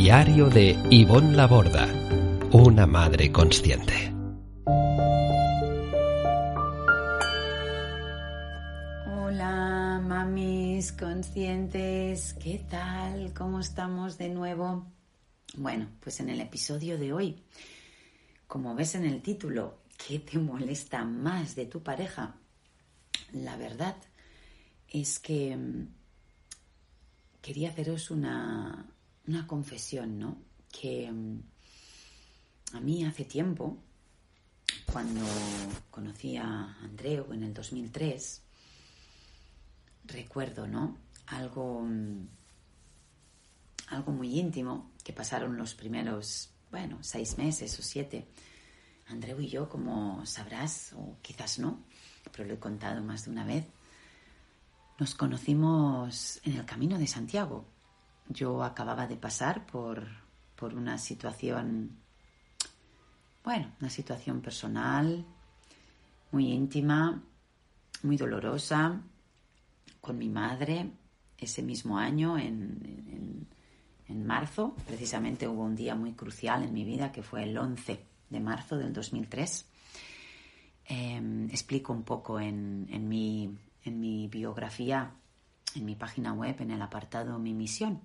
Diario de Ivonne Laborda, una madre consciente. Hola, mamis conscientes, ¿qué tal? ¿Cómo estamos de nuevo? Bueno, pues en el episodio de hoy, como ves en el título, ¿qué te molesta más de tu pareja? La verdad es que mm, quería haceros una, una confesión, ¿no? Que mm, a mí hace tiempo, cuando conocí a Andreu en el 2003, recuerdo, ¿no? Algo, mm, algo muy íntimo que pasaron los primeros, bueno, seis meses o siete. Andreu y yo, como sabrás, o quizás no, pero lo he contado más de una vez, nos conocimos en el Camino de Santiago, yo acababa de pasar por, por una situación, bueno, una situación personal, muy íntima, muy dolorosa, con mi madre ese mismo año, en, en, marzo. Precisamente hubo un día muy crucial en mi vida, que fue el 11 de marzo del 2003. Em, explico un poco en, en, mi, en mi biografía, en mi página web, en el apartado Mi misión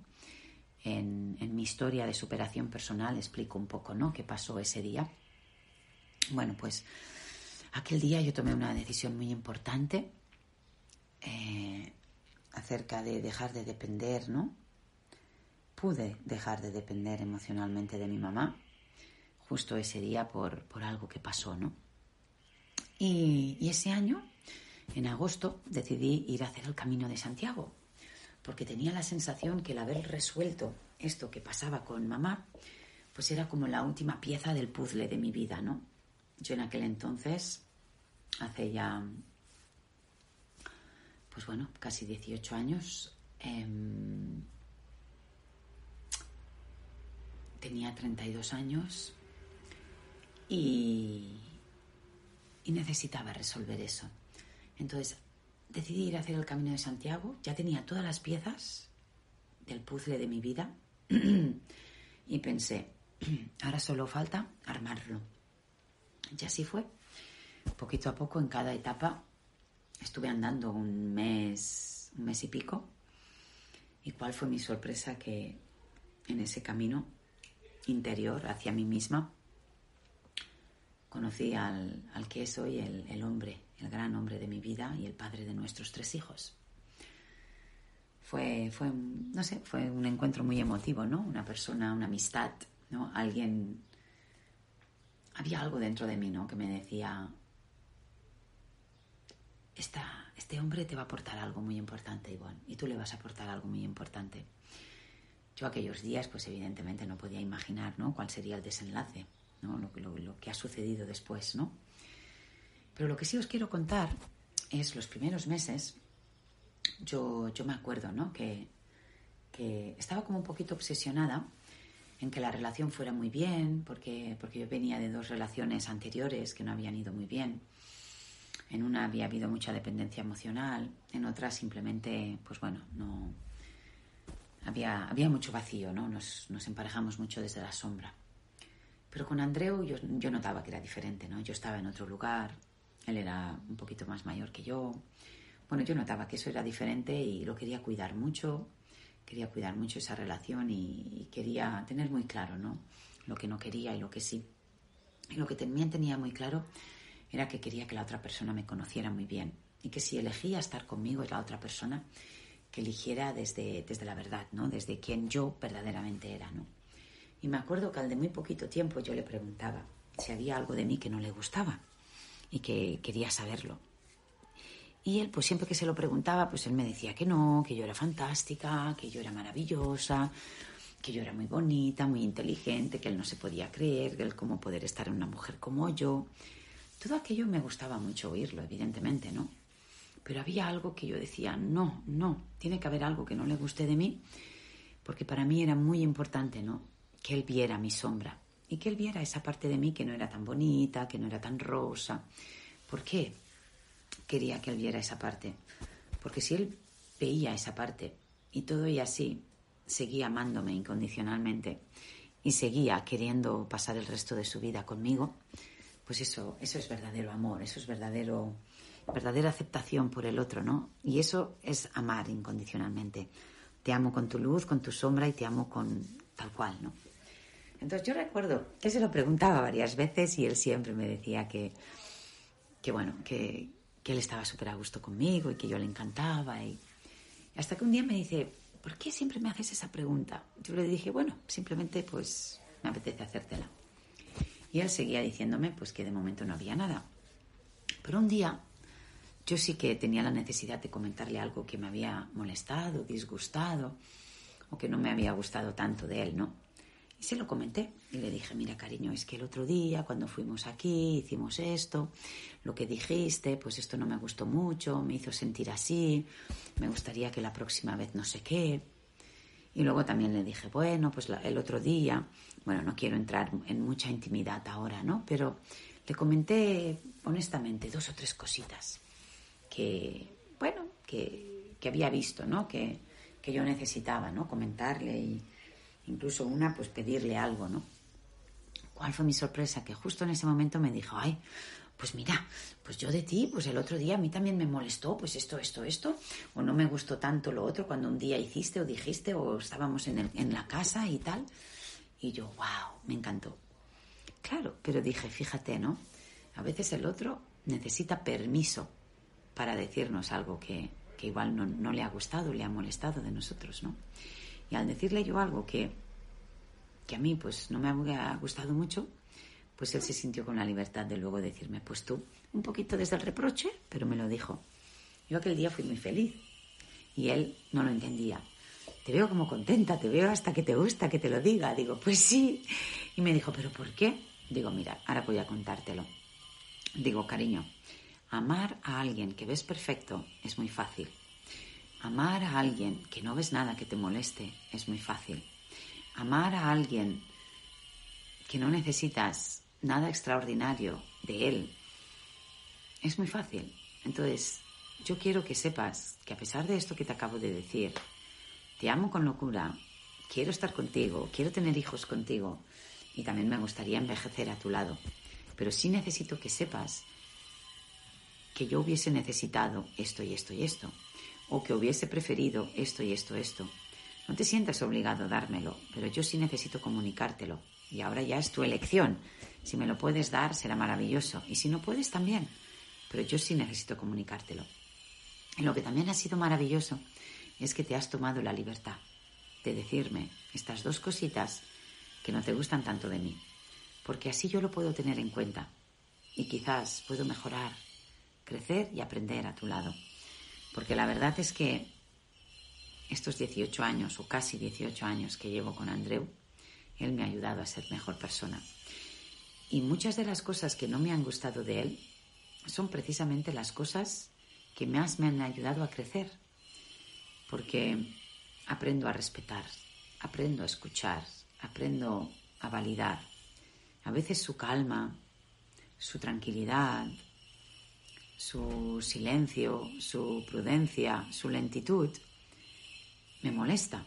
en, mi historia de superación personal explico un poco, ¿no? ¿Qué pasó ese día? Bueno, pues aquel día yo tomé una decisión muy importante eh, acerca de dejar de depender, ¿no? Pude dejar de depender emocionalmente de mi mamá justo ese día por, algo que pasó, ¿no? Y, y ese año, en agosto, decidí ir a hacer el Camino de Santiago porque tenía la sensación que el haber resuelto esto que pasaba con mamá, pues era como la última pieza del puzzle de mi vida, ¿no? Yo en aquel entonces, hace ya, pues bueno, casi 18 años, em, tenía 32 años y, y necesitaba resolver eso. Entonces, decidí ir a hacer el Camino de Santiago. Ya tenía todas las piezas del puzzle de mi vida y pensé, ahora solo falta armarlo. Y así fue. Poquito a poco, en cada etapa, estuve andando un mes, un mes y pico. ¿Y cuál fue mi sorpresa? Que en ese camino interior hacia mí misma, conocí al, que es hoy el hombre el gran hombre de mi vida y el padre de nuestros tres hijos. Fue, fue, no sé, fue un encuentro muy emotivo, ¿no? Una persona, una amistad, ¿no? Alguien... Había algo dentro de mí, ¿no? Que me decía, Esta, este hombre te va a aportar algo muy importante, Ivonne, y tú le vas a aportar algo muy importante. Yo aquellos días, pues evidentemente no podía imaginar, ¿no? Cuál sería el desenlace, lo que ha sucedido después, ¿no? Pero lo que sí os quiero contar es los primeros meses, yo, yo me acuerdo, ¿no? Que, que estaba como un poquito obsesionada en que la relación fuera muy bien, porque, porque yo venía de dos relaciones anteriores que no habían ido muy bien. En una había habido mucha dependencia emocional, en otra simplemente, pues bueno, no había, había mucho vacío, ¿no? Nos, nos emparejamos mucho desde la sombra. Pero con Andreu yo, yo notaba que era diferente, ¿no? Yo estaba en otro lugar, él era un poquito más mayor que yo, bueno, yo notaba que eso era diferente y lo quería cuidar mucho, quería cuidar mucho esa relación y, quería tener muy claro, ¿no? Lo que no quería y lo que sí. Y lo que también tenía muy claro era que quería que la otra persona me conociera muy bien y que si elegía estar conmigo es la otra persona que eligiera desde, desde la verdad, ¿no? Desde quien yo verdaderamente era, ¿no? Y me acuerdo que al de muy poquito tiempo yo le preguntaba si había algo de mí que no le gustaba y que quería saberlo. Y él, pues siempre que se lo preguntaba, pues él me decía que no, que yo era fantástica, que yo era maravillosa, que yo era muy bonita, muy inteligente, que él no se podía creer, que él cómo poder estar en una mujer como yo. Todo aquello me gustaba mucho oírlo, evidentemente, ¿no? pero había algo que yo decía, no, no, tiene que haber algo que no le guste de mí, porque para mí era muy importante, ¿no? Que él viera mi sombra y que él viera esa parte de mí que no era tan bonita, que no era tan rosa. ¿Por qué quería que él viera esa parte? Porque si él veía esa parte y todo y así, seguía amándome incondicionalmente y seguía queriendo pasar el resto de su vida conmigo, pues eso, eso es verdadero amor, eso es verdadero verdadera aceptación por el otro, ¿no? Y eso es amar incondicionalmente. Te amo con tu luz, con tu sombra y te amo con tal cual, ¿no? Entonces yo recuerdo que se lo preguntaba varias veces y él siempre me decía que, que bueno, que, él estaba súper a gusto conmigo y que yo le encantaba. Y hasta que un día me dice, ¿por qué siempre me haces esa pregunta? Yo le dije, bueno, simplemente pues me apetece hacértela. Y él seguía diciéndome pues que de momento no había nada. Pero un día yo sí que tenía la necesidad de comentarle algo que me había molestado, disgustado o que no me había gustado tanto de él, ¿no? Se lo comenté y le dije, mira cariño, es que el otro día cuando fuimos aquí hicimos esto, lo que dijiste, pues esto no me gustó mucho, me hizo sentir así, me gustaría que la próxima vez no sé qué. Y luego también le dije, bueno, pues el otro día, bueno, no quiero entrar en mucha intimidad ahora, ¿no? Pero le comenté honestamente dos o tres cositas que, bueno, que, que había visto, ¿no? Que, que, yo necesitaba, ¿no? Comentarle y incluso una, pues pedirle algo, ¿no? ¿Cuál fue mi sorpresa? Que justo en ese momento me dijo, ay, pues mira, pues yo de ti, pues el otro día a mí también me molestó, pues esto, esto, esto, o no me gustó tanto lo otro cuando un día hiciste o dijiste o estábamos en, el, en la casa y tal. Y yo, wow, me encantó. Claro, pero dije, fíjate, ¿no? A veces el otro necesita permiso para decirnos algo que, igual no, le ha gustado, le ha molestado de nosotros, ¿no? Y al decirle yo algo que, que a mí pues no me ha gustado mucho, pues él se sintió con la libertad de luego decirme, pues tú, un poquito desde el reproche, pero me lo dijo. Yo aquel día fui muy feliz y él no lo entendía. Te veo como contenta, te veo hasta que te gusta que te lo diga. Digo, pues sí. Y me dijo, ¿pero por qué? Digo, mira, ahora voy a contártelo. Digo, cariño, Amar a alguien que ves perfecto es muy fácil. Amar a alguien que no ves nada que te moleste es muy fácil. Amar a alguien que no necesitas nada extraordinario de él es muy fácil. Entonces, yo quiero que sepas que a pesar de esto que te acabo de decir, te amo con locura, quiero estar contigo, quiero tener hijos contigo y también me gustaría envejecer a tu lado. Pero sí necesito que sepas que yo hubiese necesitado esto y esto y esto, o que hubiese preferido esto y esto, esto. No te sientas obligado a dármelo, pero yo sí necesito comunicártelo. Y ahora ya es tu elección. Si me lo puedes dar, será maravilloso. Y si no puedes, también. Pero yo sí necesito comunicártelo. Y lo que también ha sido maravilloso es que te has tomado la libertad de decirme estas dos cositas que no te gustan tanto de mí. Porque así yo lo puedo tener en cuenta. Y quizás puedo mejorar crecer y aprender a tu lado. Porque la verdad es que estos 18 años o casi 18 años que llevo con Andreu, él me ha ayudado a ser mejor persona. Y muchas de las cosas que no me han gustado de él son precisamente las cosas que más me han ayudado a crecer. Porque aprendo a respetar, aprendo a escuchar, aprendo a validar. A veces su calma, su tranquilidad, su silencio, su prudencia, su lentitud, me molesta.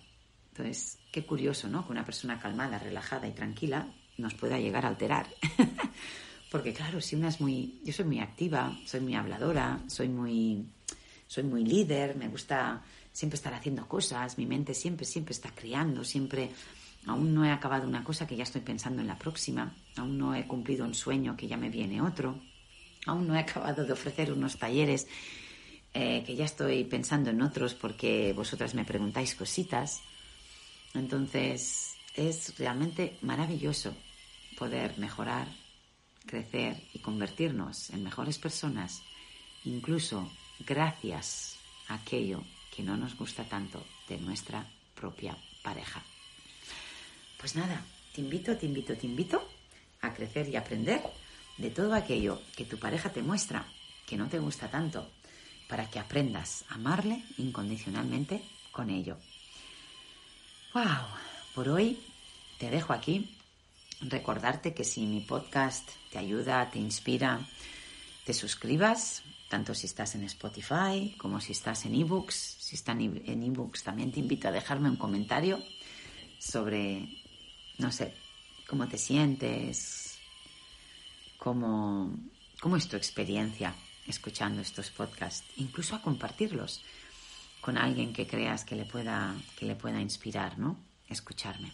Entonces, qué curioso, ¿no? Que una persona calmada, relajada y tranquila nos pueda llegar a alterar. Porque claro, si una es muy... Yo soy muy activa, soy muy habladora, soy muy soy muy líder, me gusta siempre estar haciendo cosas, mi mente siempre, siempre está creando, siempre aún no he acabado una cosa que ya estoy pensando en la próxima, aún no he cumplido un sueño que ya me viene otro, aún no he acabado de ofrecer unos talleres eh, que ya estoy pensando en otros porque vosotras me preguntáis cositas. Entonces es realmente maravilloso poder mejorar, crecer y convertirnos en mejores personas, incluso gracias a aquello que no nos gusta tanto de nuestra propia pareja. Pues nada, te invito, te invito, te invito a crecer y aprender de todo aquello que tu pareja te muestra que no te gusta tanto, para que aprendas a amarle incondicionalmente con ello. ¡Wow! Por hoy te dejo aquí. Recordarte que si mi podcast te ayuda, te inspira, te suscribas, tanto si estás en Spotify como si estás en ebooks. Si están en ebooks, también te invito a dejarme un comentario sobre, no sé, cómo te sientes, cómo, cómo es tu experiencia escuchando estos podcasts, incluso a compartirlos con alguien que creas que le pueda, que le pueda inspirar, ¿no? Escucharme.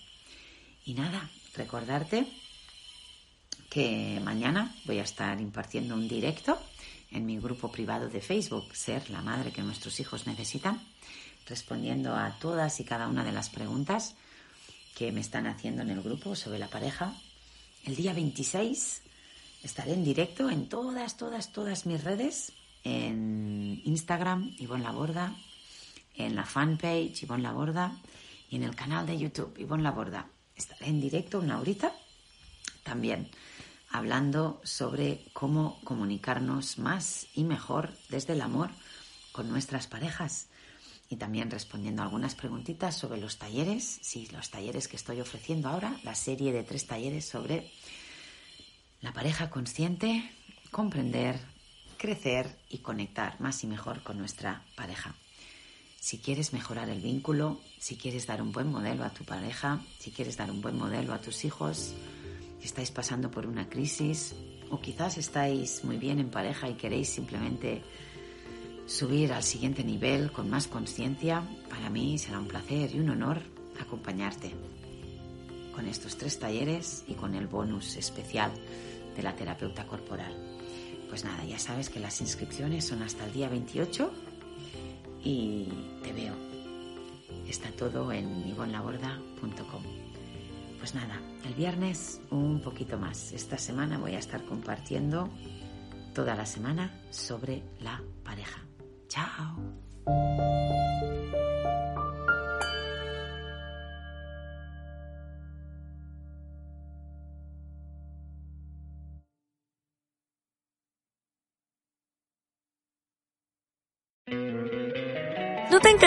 Y nada, recordarte que mañana voy a estar impartiendo un directo en mi grupo privado de Facebook, Ser la madre que nuestros hijos necesitan, respondiendo a todas y cada una de las preguntas que me están haciendo en el grupo sobre la pareja. El día 26 estaré en directo en todas, todas, todas mis redes, en Instagram, Ivonne Laborda, en la fanpage, Ivonne Laborda, y en el canal de YouTube, Ivonne Laborda. Estaré en directo una horita también hablando sobre cómo comunicarnos más y mejor desde el amor con nuestras parejas y también respondiendo algunas preguntitas sobre los talleres, sí, los talleres que estoy ofreciendo ahora, la serie de tres talleres sobre la pareja consciente, comprender, crecer y conectar más y mejor con nuestra pareja. Si quieres mejorar el vínculo, si quieres dar un buen modelo a tu pareja, si quieres dar un buen modelo a tus hijos, estáis pasando por una crisis o quizás estáis muy bien en pareja y queréis simplemente subir al siguiente nivel con más conciencia, para mí será un placer y un honor acompañarte con estos tres talleres y con el bonus especial de la terapeuta corporal. Pues nada, ya sabes que las inscripciones son hasta el día 28 y te veo. Está todo en ivonlaborda.com. Pues nada, el viernes un poquito más. Esta semana voy a estar compartiendo toda la semana sobre la pareja. Chao.